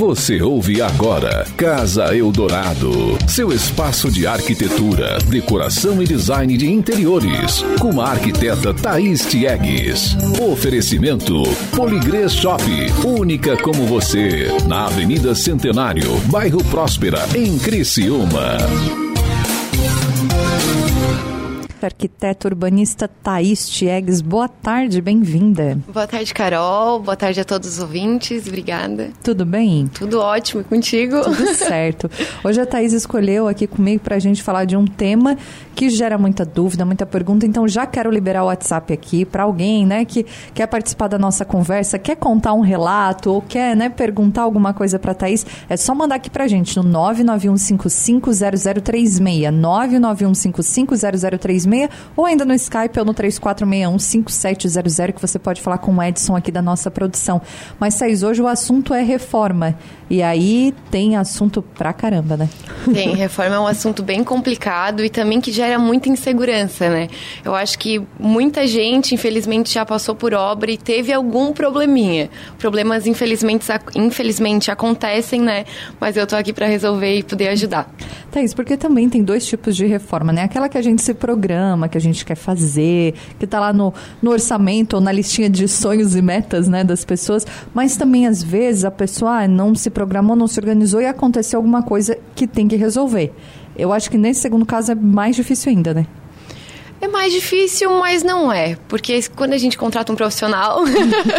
Você ouve agora Casa Eldorado, seu espaço de arquitetura, decoração e design de interiores, com a arquiteta Thaís Tiegues. Oferecimento Poligrês Shop, única como você, na Avenida Centenário, bairro Próspera, em Criciúma arquiteta urbanista Thaís Tiegues. Boa tarde, bem-vinda. Boa tarde, Carol. Boa tarde a todos os ouvintes. Obrigada. Tudo bem? Tudo ótimo. Contigo? Tudo certo. Hoje a Thaís escolheu aqui comigo para a gente falar de um tema que gera muita dúvida, muita pergunta. Então já quero liberar o WhatsApp aqui para alguém, né, que quer participar da nossa conversa, quer contar um relato ou quer, né, perguntar alguma coisa para Thaís. É só mandar aqui para a gente no 991550036, 991550036 ou ainda no Skype ou no 3461-5700 que você pode falar com o Edson aqui da nossa produção. Mas, Thaís, hoje o assunto é reforma. E aí tem assunto pra caramba, né? Tem, reforma é um assunto bem complicado e também que gera muita insegurança, né? Eu acho que muita gente, infelizmente, já passou por obra e teve algum probleminha. Problemas, infelizmente, infelizmente acontecem, né? Mas eu tô aqui para resolver e poder ajudar. Thaís, porque também tem dois tipos de reforma, né? Aquela que a gente se programa, que a gente quer fazer, que está lá no, no orçamento ou na listinha de sonhos e metas, né, das pessoas, mas também às vezes a pessoa ah, não se programou, não se organizou e aconteceu alguma coisa que tem que resolver. Eu acho que nesse segundo caso é mais difícil ainda, né? É mais difícil, mas não é. Porque quando a gente contrata um profissional,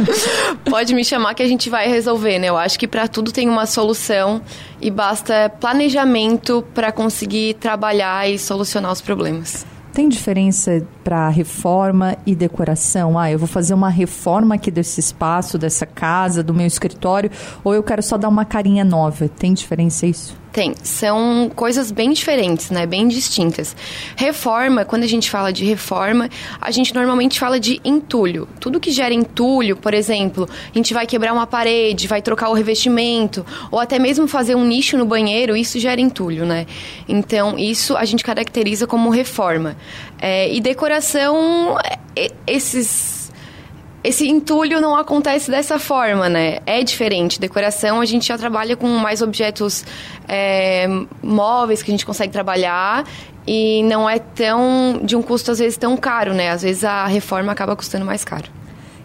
pode me chamar que a gente vai resolver, né? Eu acho que para tudo tem uma solução e basta planejamento para conseguir trabalhar e solucionar os problemas. Tem diferença para reforma e decoração? Ah, eu vou fazer uma reforma aqui desse espaço, dessa casa, do meu escritório, ou eu quero só dar uma carinha nova. Tem diferença isso? Tem, são coisas bem diferentes, né? Bem distintas. Reforma, quando a gente fala de reforma, a gente normalmente fala de entulho. Tudo que gera entulho, por exemplo, a gente vai quebrar uma parede, vai trocar o revestimento, ou até mesmo fazer um nicho no banheiro, isso gera entulho, né? Então, isso a gente caracteriza como reforma. É, e decoração, é, esses esse entulho não acontece dessa forma, né? É diferente. Decoração, a gente já trabalha com mais objetos é, móveis que a gente consegue trabalhar e não é tão de um custo às vezes tão caro, né? Às vezes a reforma acaba custando mais caro.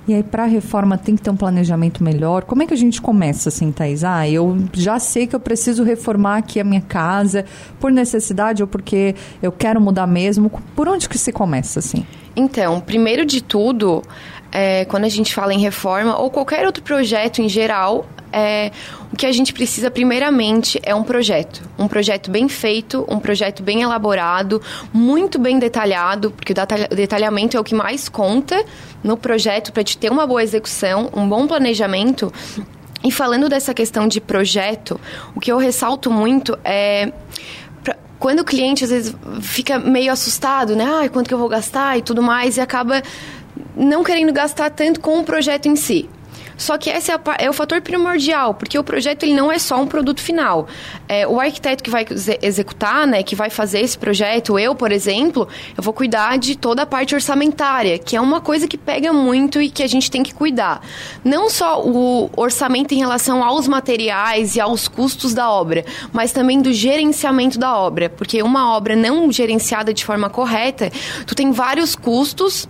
E aí, para a reforma, tem que ter um planejamento melhor. Como é que a gente começa, assim, Thais? Ah, eu já sei que eu preciso reformar aqui a minha casa por necessidade ou porque eu quero mudar mesmo. Por onde que se começa, assim? Então, primeiro de tudo, é, quando a gente fala em reforma ou qualquer outro projeto em geral, é, o que a gente precisa primeiramente é um projeto. Um projeto bem feito, um projeto bem elaborado, muito bem detalhado, porque o detalhamento é o que mais conta no projeto para te ter uma boa execução, um bom planejamento. E falando dessa questão de projeto, o que eu ressalto muito é quando o cliente às vezes fica meio assustado, né? Ah, quanto que eu vou gastar e tudo mais, e acaba não querendo gastar tanto com o projeto em si. Só que esse é, é, o fator primordial, porque o projeto ele não é só um produto final. É, o arquiteto que vai executar, né, que vai fazer esse projeto, eu, por exemplo, eu vou cuidar de toda a parte orçamentária, que é uma coisa que pega muito e que a gente tem que cuidar. Não só o orçamento em relação aos materiais e aos custos da obra, mas também do gerenciamento da obra, porque uma obra não gerenciada de forma correta, tu tem vários custos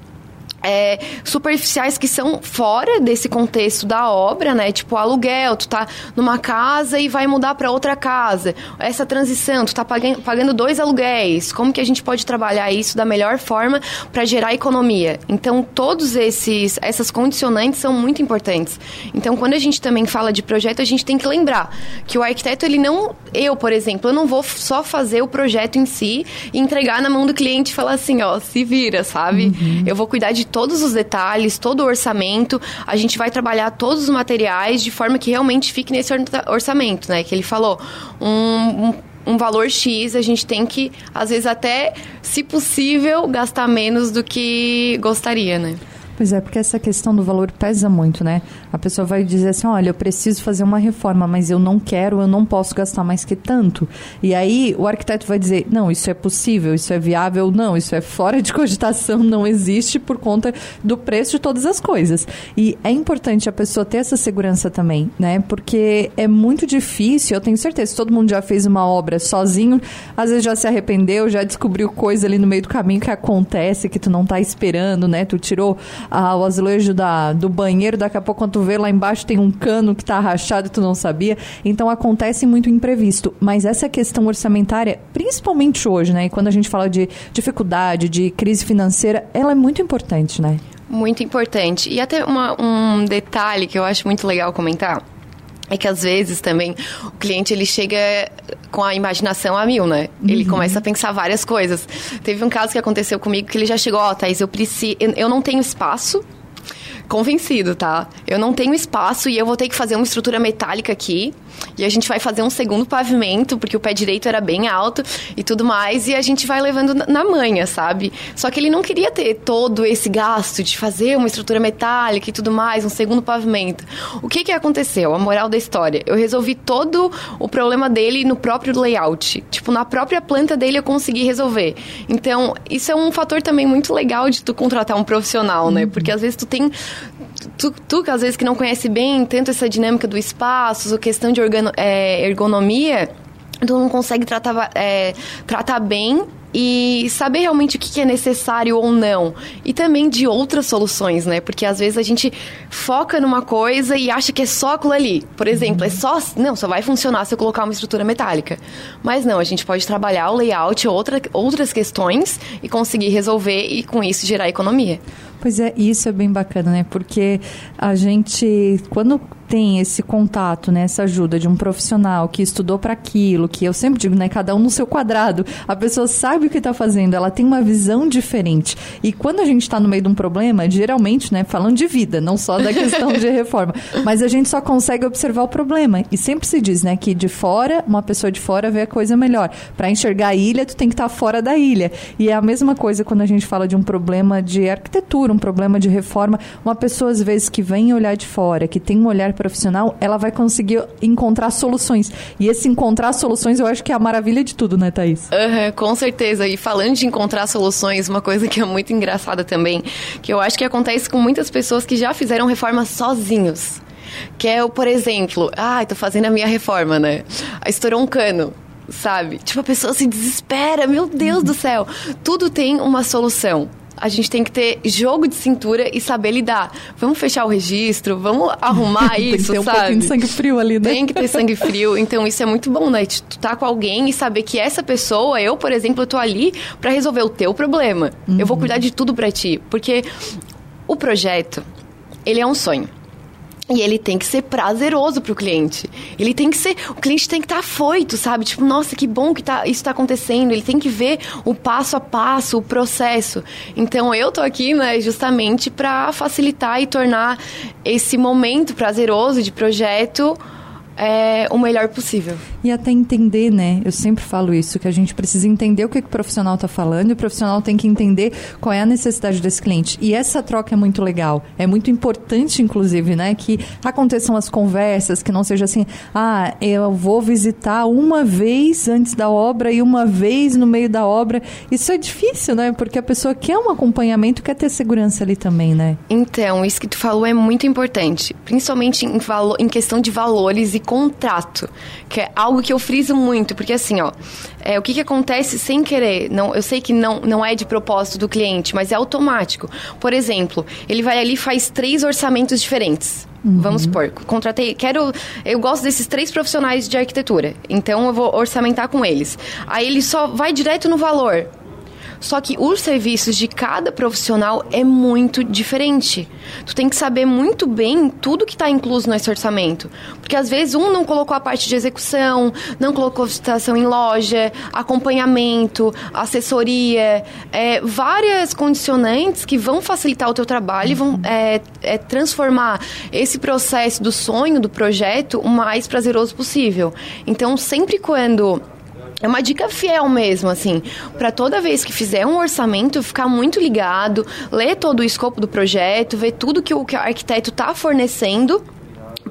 é, superficiais que são fora desse contexto da obra, né? Tipo aluguel, tu tá numa casa e vai mudar para outra casa. Essa transição, tu tá pagando, pagando dois aluguéis. Como que a gente pode trabalhar isso da melhor forma para gerar economia? Então, todos esses essas condicionantes são muito importantes. Então, quando a gente também fala de projeto, a gente tem que lembrar que o arquiteto ele não, eu, por exemplo, eu não vou só fazer o projeto em si e entregar na mão do cliente e falar assim, ó, se vira, sabe? Uhum. Eu vou cuidar de todos os detalhes, todo o orçamento. A gente vai trabalhar todos os materiais de forma que realmente fique nesse orçamento, né? Que ele falou. um, um um valor X, a gente tem que, às vezes, até, se possível, gastar menos do que gostaria, né? Pois é, porque essa questão do valor pesa muito, né? A pessoa vai dizer assim: olha, eu preciso fazer uma reforma, mas eu não quero, eu não posso gastar mais que tanto. E aí o arquiteto vai dizer: não, isso é possível, isso é viável, não, isso é fora de cogitação, não existe por conta do preço de todas as coisas. E é importante a pessoa ter essa segurança também, né? Porque é muito difícil, eu tenho certeza, todo mundo já fez uma obra sozinho, às vezes já se arrependeu, já descobriu coisa ali no meio do caminho que acontece, que tu não tá esperando, né? Tu tirou ah, o azulejo da, do banheiro, daqui a pouco quando tu vê lá embaixo tem um cano que tá rachado e tu não sabia. Então acontece muito imprevisto. Mas essa questão orçamentária, principalmente hoje, né? E quando a gente fala de dificuldade, de crise financeira, ela é muito importante, né? Muito importante. E até uma, um detalhe que eu acho muito legal comentar é que às vezes também o cliente ele chega com a imaginação a mil, né? Ele uhum. começa a pensar várias coisas. Teve um caso que aconteceu comigo que ele já chegou, ó, oh, Thaís, eu preciso, eu não tenho espaço convencido, tá? Eu não tenho espaço e eu vou ter que fazer uma estrutura metálica aqui. E a gente vai fazer um segundo pavimento, porque o pé direito era bem alto e tudo mais, e a gente vai levando na manha, sabe? Só que ele não queria ter todo esse gasto de fazer uma estrutura metálica e tudo mais, um segundo pavimento. O que que aconteceu? A moral da história. Eu resolvi todo o problema dele no próprio layout. Tipo, na própria planta dele eu consegui resolver. Então, isso é um fator também muito legal de tu contratar um profissional, né? Porque às vezes tu tem tu, tu que às vezes que não conhece bem tanto essa dinâmica do espaço, questão de organo, é, ergonomia, tu não consegue tratar, é, tratar bem e saber realmente o que é necessário ou não. E também de outras soluções, né? Porque às vezes a gente foca numa coisa e acha que é só aquilo ali. Por exemplo, é só. Não, só vai funcionar se eu colocar uma estrutura metálica. Mas não, a gente pode trabalhar o layout, outra, outras questões e conseguir resolver e com isso gerar economia. Pois é, isso é bem bacana, né? Porque a gente, quando tem esse contato, né, essa ajuda de um profissional que estudou para aquilo, que eu sempre digo, né, cada um no seu quadrado, a pessoa sabe o que está fazendo, ela tem uma visão diferente. E quando a gente está no meio de um problema, geralmente, né, falando de vida, não só da questão de reforma, mas a gente só consegue observar o problema. E sempre se diz, né, que de fora, uma pessoa de fora vê a coisa melhor. Para enxergar a ilha, tu tem que estar tá fora da ilha. E é a mesma coisa quando a gente fala de um problema de arquitetura, um problema de reforma, uma pessoa às vezes que vem olhar de fora, que tem um olhar profissional, ela vai conseguir encontrar soluções. E esse encontrar soluções eu acho que é a maravilha de tudo, né, Thaís? Uhum, com certeza. E falando de encontrar soluções, uma coisa que é muito engraçada também, que eu acho que acontece com muitas pessoas que já fizeram reforma sozinhos. Que é, por exemplo, ah, tô fazendo a minha reforma, né? Estourou um cano sabe? Tipo, a pessoa se desespera, meu Deus do céu. Tudo tem uma solução a gente tem que ter jogo de cintura e saber lidar. Vamos fechar o registro, vamos arrumar isso, tem que ter um sabe? pouquinho de sangue frio ali, né? Tem que ter sangue frio. Então isso é muito bom, né? Tu tá com alguém e saber que essa pessoa, eu, por exemplo, eu tô ali para resolver o teu problema. Uhum. Eu vou cuidar de tudo para ti, porque o projeto, ele é um sonho. E ele tem que ser prazeroso para o cliente. Ele tem que ser. O cliente tem que estar tá afoito, sabe? Tipo, nossa, que bom que tá, isso está acontecendo. Ele tem que ver o passo a passo, o processo. Então eu tô aqui, né, justamente para facilitar e tornar esse momento prazeroso de projeto é, o melhor possível. E até entender, né? Eu sempre falo isso, que a gente precisa entender o que, que o profissional está falando e o profissional tem que entender qual é a necessidade desse cliente. E essa troca é muito legal. É muito importante, inclusive, né? Que aconteçam as conversas, que não seja assim, ah, eu vou visitar uma vez antes da obra e uma vez no meio da obra. Isso é difícil, né? Porque a pessoa quer um acompanhamento, quer ter segurança ali também, né? Então, isso que tu falou é muito importante. Principalmente em, valo, em questão de valores e contrato, que é algo que eu friso muito, porque assim, ó, é, o que, que acontece sem querer? Não, eu sei que não, não é de propósito do cliente, mas é automático. Por exemplo, ele vai ali e faz três orçamentos diferentes. Uhum. Vamos supor, contratei, quero, eu gosto desses três profissionais de arquitetura, então eu vou orçamentar com eles. Aí ele só vai direto no valor. Só que os serviços de cada profissional é muito diferente. Tu tem que saber muito bem tudo que está incluso nesse orçamento. Porque às vezes um não colocou a parte de execução, não colocou visitação em loja, acompanhamento, assessoria, é, várias condicionantes que vão facilitar o teu trabalho e vão é, é, transformar esse processo do sonho, do projeto, o mais prazeroso possível. Então, sempre quando é uma dica fiel mesmo, assim, para toda vez que fizer um orçamento, ficar muito ligado, ler todo o escopo do projeto, ver tudo que o, que o arquiteto está fornecendo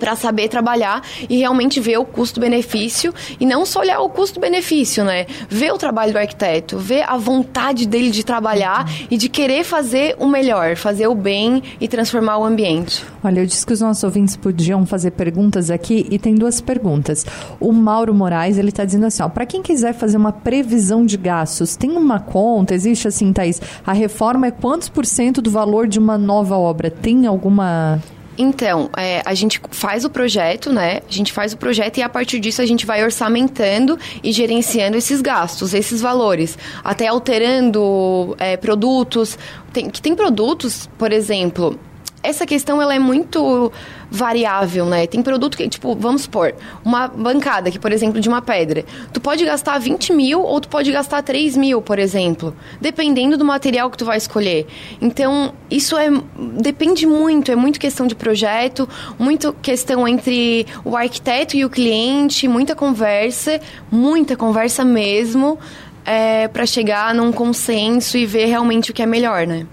para saber trabalhar e realmente ver o custo-benefício e não só olhar o custo-benefício, né? Ver o trabalho do arquiteto, ver a vontade dele de trabalhar e de querer fazer o melhor, fazer o bem e transformar o ambiente. Olha, eu disse que os nossos ouvintes podiam fazer perguntas aqui e tem duas perguntas. O Mauro Moraes, ele está dizendo assim, ó, para quem quiser fazer uma previsão de gastos, tem uma conta, existe assim, Thaís, a reforma é quantos por cento do valor de uma nova obra? Tem alguma então, é, a gente faz o projeto, né? A gente faz o projeto e a partir disso a gente vai orçamentando e gerenciando esses gastos, esses valores. Até alterando é, produtos. Tem, que tem produtos, por exemplo, essa questão ela é muito variável, né? Tem produto que, tipo, vamos supor, uma bancada aqui, por exemplo, de uma pedra. Tu pode gastar 20 mil ou tu pode gastar 3 mil, por exemplo, dependendo do material que tu vai escolher. Então, isso é depende muito, é muito questão de projeto, muito questão entre o arquiteto e o cliente, muita conversa, muita conversa mesmo, é, para chegar num consenso e ver realmente o que é melhor, né?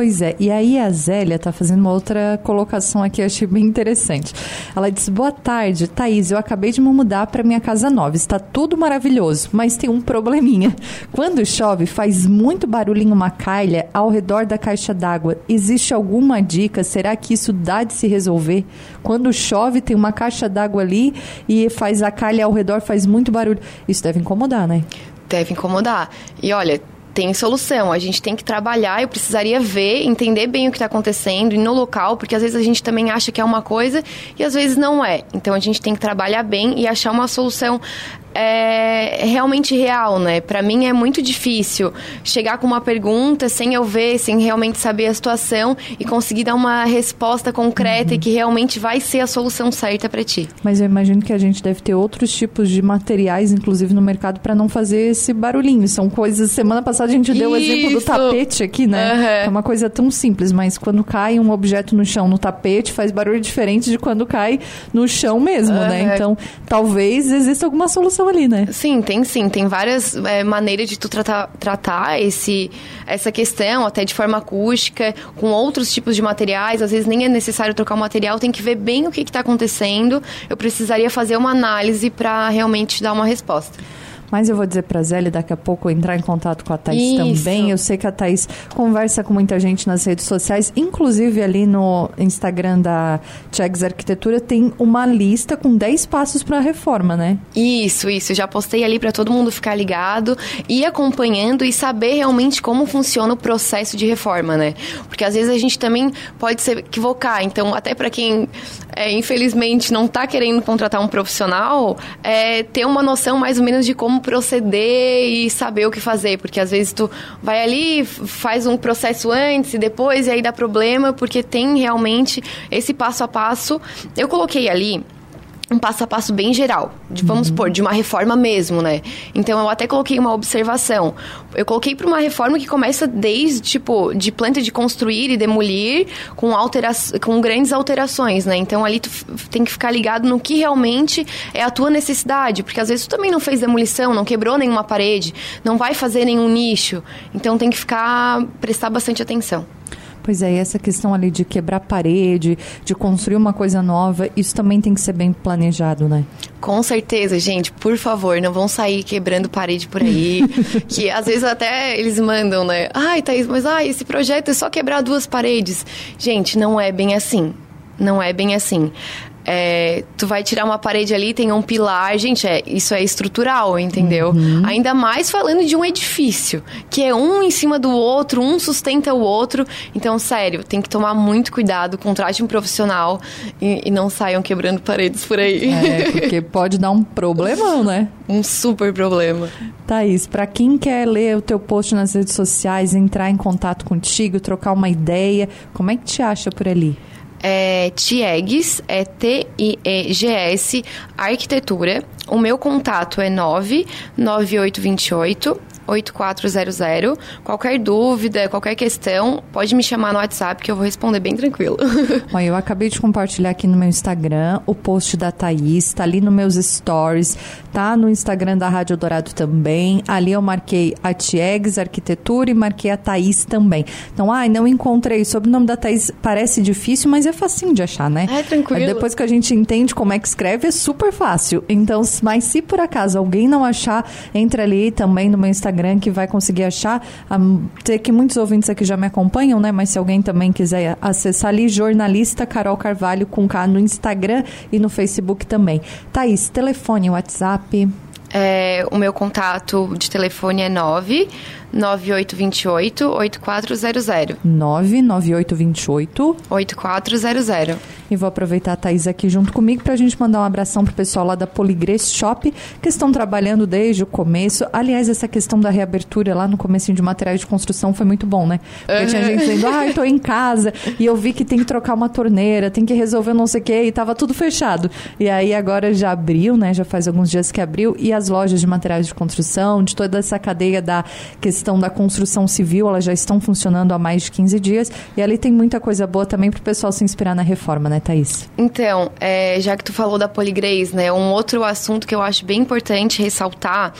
Pois é, e aí a Zélia está fazendo uma outra colocação aqui, eu achei bem interessante. Ela disse: Boa tarde, Thaís, eu acabei de me mudar para minha casa nova, está tudo maravilhoso, mas tem um probleminha. Quando chove, faz muito barulho em uma calha ao redor da caixa d'água. Existe alguma dica? Será que isso dá de se resolver? Quando chove, tem uma caixa d'água ali e faz a calha ao redor, faz muito barulho. Isso deve incomodar, né? Deve incomodar. E olha, tem solução. A gente tem que trabalhar, eu precisaria ver, entender bem o que está acontecendo e no local, porque às vezes a gente também acha que é uma coisa e às vezes não é. Então a gente tem que trabalhar bem e achar uma solução é realmente real, né? Para mim é muito difícil chegar com uma pergunta sem eu ver, sem realmente saber a situação e conseguir dar uma resposta concreta uhum. e que realmente vai ser a solução certa para ti. Mas eu imagino que a gente deve ter outros tipos de materiais, inclusive no mercado, para não fazer esse barulhinho. São coisas. Semana passada a gente deu o exemplo do tapete aqui, né? Uhum. É uma coisa tão simples, mas quando cai um objeto no chão no tapete faz barulho diferente de quando cai no chão mesmo, uhum. né? Então talvez exista alguma solução ali, né? Sim, tem sim. Tem várias é, maneiras de tu tratar, tratar esse, essa questão, até de forma acústica, com outros tipos de materiais. Às vezes nem é necessário trocar o material, tem que ver bem o que está acontecendo. Eu precisaria fazer uma análise para realmente dar uma resposta. Mas eu vou dizer para a Zélia daqui a pouco entrar em contato com a Thaís Isso. também. Eu sei que a Thaís conversa com muita gente nas redes sociais, inclusive ali no Instagram da Chegs Arquitetura tem uma lista com 10 passos para a reforma, né? Isso, isso. Já postei ali para todo mundo ficar ligado e acompanhando e saber realmente como funciona o processo de reforma, né? Porque às vezes a gente também pode se equivocar. Então, até para quem é, infelizmente não está querendo contratar um profissional, é, ter uma noção mais ou menos de como proceder e saber o que fazer, porque às vezes tu vai ali, faz um processo antes e depois e aí dá problema, porque tem realmente esse passo a passo. Eu coloquei ali um passo a passo bem geral, de, vamos uhum. supor, de uma reforma mesmo, né? Então eu até coloquei uma observação. Eu coloquei para uma reforma que começa desde, tipo, de planta de construir e demolir com, altera com grandes alterações, né? Então ali tu tem que ficar ligado no que realmente é a tua necessidade, porque às vezes tu também não fez demolição, não quebrou nenhuma parede, não vai fazer nenhum nicho. Então tem que ficar, prestar bastante atenção. Pois é, e essa questão ali de quebrar parede, de construir uma coisa nova, isso também tem que ser bem planejado, né? Com certeza, gente, por favor, não vão sair quebrando parede por aí. que às vezes até eles mandam, né? Ai, Thaís, mas ai, esse projeto é só quebrar duas paredes. Gente, não é bem assim. Não é bem assim. É, tu vai tirar uma parede ali, tem um pilar, gente, é, isso é estrutural, entendeu? Uhum. Ainda mais falando de um edifício, que é um em cima do outro, um sustenta o outro. Então, sério, tem que tomar muito cuidado, contrate um profissional e, e não saiam quebrando paredes por aí. É, porque pode dar um problemão, né? Um super problema. Thaís, para quem quer ler o teu post nas redes sociais, entrar em contato contigo, trocar uma ideia, como é que te acha por ali? É TIEGS, é T-I-E-G-S, Arquitetura. O meu contato é 99828 8400. Qualquer dúvida, qualquer questão, pode me chamar no WhatsApp que eu vou responder bem tranquilo. Olha, eu acabei de compartilhar aqui no meu Instagram o post da Thaís, tá ali nos meus stories, tá no Instagram da Rádio Dourado também. Ali eu marquei a Tiegs Arquitetura e marquei a Thaís também. Então, ai, não encontrei. O sobrenome da Thaís parece difícil, mas é facinho de achar, né? É tranquilo. Depois que a gente entende como é que escreve, é super fácil. Então, mas se por acaso alguém não achar, entre ali também no meu Instagram que vai conseguir achar. Sei que muitos ouvintes aqui já me acompanham, né? Mas se alguém também quiser acessar ali, jornalista Carol Carvalho com K no Instagram e no Facebook também. Thaís, telefone, WhatsApp. É, o meu contato de telefone é 9 9828 8400. 99828 8400. E vou aproveitar a Thaís aqui junto comigo para a gente mandar um abração pro pessoal lá da Poligrês Shop, que estão trabalhando desde o começo. Aliás, essa questão da reabertura lá no começo de materiais de construção foi muito bom, né? Porque uhum. tinha gente dizendo, ah, eu tô em casa e eu vi que tem que trocar uma torneira, tem que resolver não sei o quê, e tava tudo fechado. E aí agora já abriu, né? Já faz alguns dias que abriu, e as lojas de materiais de construção, de toda essa cadeia da questão da construção civil, elas já estão funcionando há mais de 15 dias, e ali tem muita coisa boa também pro pessoal se inspirar na reforma, né? Thaís? Então, é, já que tu falou da Poligrês, né, um outro assunto que eu acho bem importante ressaltar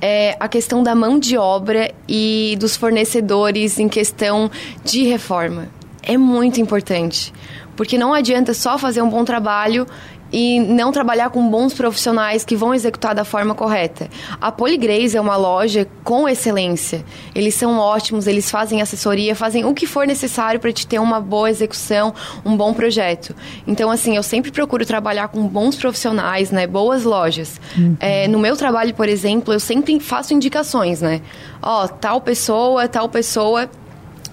é a questão da mão de obra e dos fornecedores em questão de reforma. É muito importante, porque não adianta só fazer um bom trabalho e não trabalhar com bons profissionais que vão executar da forma correta. A Poligrace é uma loja com excelência. Eles são ótimos, eles fazem assessoria, fazem o que for necessário para te ter uma boa execução, um bom projeto. Então, assim, eu sempre procuro trabalhar com bons profissionais, né? Boas lojas. Uhum. É, no meu trabalho, por exemplo, eu sempre faço indicações, né? Ó, tal pessoa, tal pessoa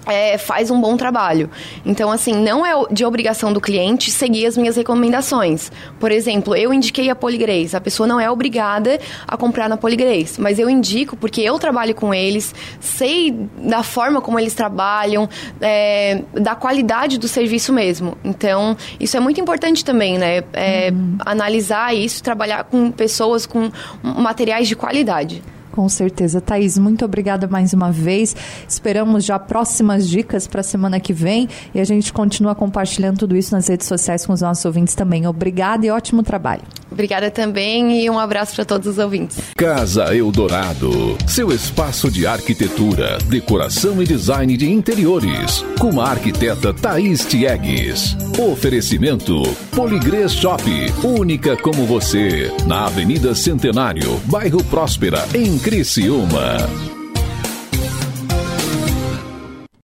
é, faz um bom trabalho. Então, assim, não é de obrigação do cliente seguir as minhas recomendações. Por exemplo, eu indiquei a Poligrace. A pessoa não é obrigada a comprar na Poligrace, mas eu indico porque eu trabalho com eles, sei da forma como eles trabalham, é, da qualidade do serviço mesmo. Então, isso é muito importante também, né? É, uhum. Analisar isso, trabalhar com pessoas com materiais de qualidade. Com certeza. Thaís, muito obrigada mais uma vez. Esperamos já próximas dicas para a semana que vem e a gente continua compartilhando tudo isso nas redes sociais com os nossos ouvintes também. Obrigada e ótimo trabalho. Obrigada também e um abraço para todos os ouvintes. Casa Eldorado, seu espaço de arquitetura, decoração e design de interiores, com a arquiteta Thaís Tiegues. Oferecimento Poligrês Shop, única como você, na Avenida Centenário, bairro Próspera, em Criciúma.